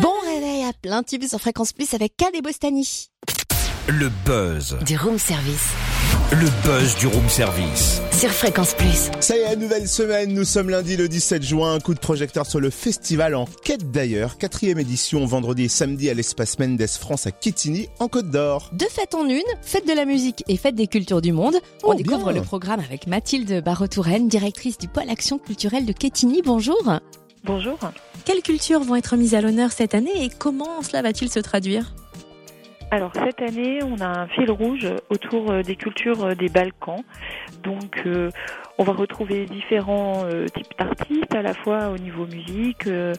Bon réveil à plein tube sur Fréquence Plus avec Cal et Bostani. Le buzz. Du room service. Le buzz du room service. Sur Fréquence Plus. Ça y est, nouvelle semaine, nous sommes lundi le 17 juin, un coup de projecteur sur le festival en quête d'ailleurs, quatrième édition vendredi et samedi à l'espace Mendes France à Quetigny en Côte d'Or. Deux fêtes en une, fête de la musique et fête des cultures du monde. On Oh, découvre bien. le programme avec Mathilde Barreau-Touraine, directrice du pôle action culturelle de Quetigny. Bonjour. Bonjour. Quelles cultures vont être mises à l'honneur cette année et comment cela va-t-il se traduire Alors cette année, on a un fil rouge autour euh, des cultures euh, des Balkans. Donc euh, on va retrouver différents euh, types d'artistes, à la fois au niveau musique, euh,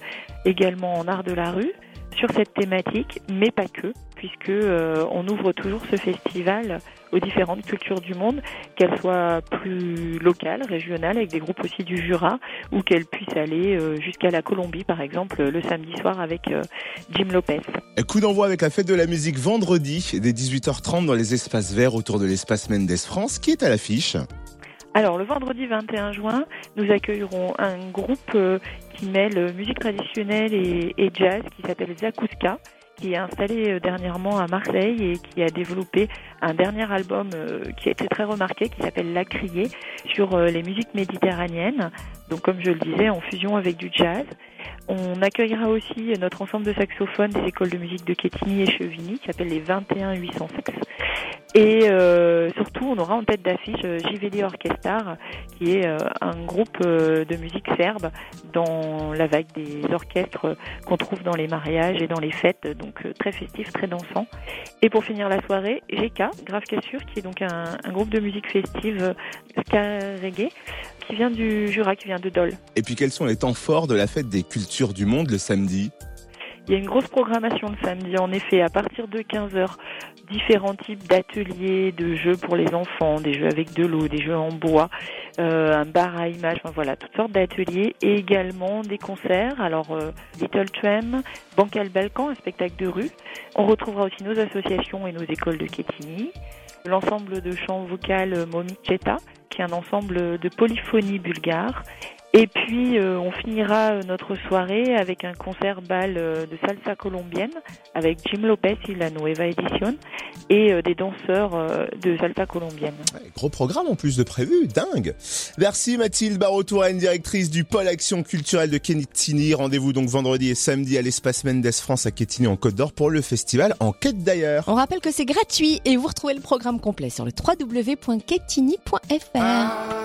également en art de la rue, sur cette thématique, mais pas que, puisque euh, on ouvre toujours ce festival aux différentes cultures du monde, qu'elles soient plus locales, régionales, avec des groupes aussi du Jura, ou qu'elles puissent aller euh, jusqu'à la Colombie, par exemple, le samedi soir avec euh, Jim Lopez. Coup d'envoi avec la fête de la musique vendredi dès 18h30 dans les espaces verts autour de l'espace Mendes France qui est à l'affiche. Alors, le vendredi 21 juin, nous accueillerons un groupe euh, qui mêle musique traditionnelle et, jazz qui s'appelle Zakouska, qui est installé euh, dernièrement à Marseille et qui a développé un dernier album euh, qui a été très remarqué, qui s'appelle La Criée, sur euh, les musiques méditerranéennes. Donc, comme je le disais, en fusion avec du jazz. On accueillera aussi notre ensemble de saxophones des écoles de musique de Quetigny et Chevigny, qui s'appelle les 21 800 sax. Et euh, surtout, on aura en tête d'affiche euh, JVD Orchestar, qui est euh, un groupe euh, de musique serbe dans la vague des orchestres qu'on trouve dans les mariages et dans les fêtes, donc très festif, très dansant. Et pour finir la soirée, GK, Grave Cassure, qui est donc un, un groupe de musique festive ska reggae, qui vient du Jura, qui vient de Dole. Et puis quels sont les temps forts de la fête des cultures du monde le samedi? Il y a une grosse programmation le samedi, en effet, à partir de 15h. Différents types d'ateliers, de jeux pour les enfants, des jeux avec de l'eau, des jeux en bois, euh, un bar à images, enfin voilà, toutes sortes d'ateliers et également des concerts. Alors, euh, Little Tram, Bancal Balkan, un spectacle de rue. On retrouvera aussi nos associations et nos écoles de Quetigny. L'ensemble de chant vocal Momicheta, qui est un ensemble de polyphonie bulgare. Et puis, euh, on finira notre soirée avec un concert bal euh, de salsa colombienne avec Jim Lopez et la Nueva Edition et euh, des danseurs euh, de salsa colombienne. Ouais, Gros programme en plus de prévu, dingue Merci Mathilde Barreau-Touraine, directrice du pôle action culturelle de Quetigny. Rendez-vous donc vendredi et samedi à l'espace Mendes France à Quetigny en Côte d'Or pour le festival en quête d'ailleurs. On rappelle que c'est gratuit et vous retrouvez le programme complet sur le www.quetigny.fr.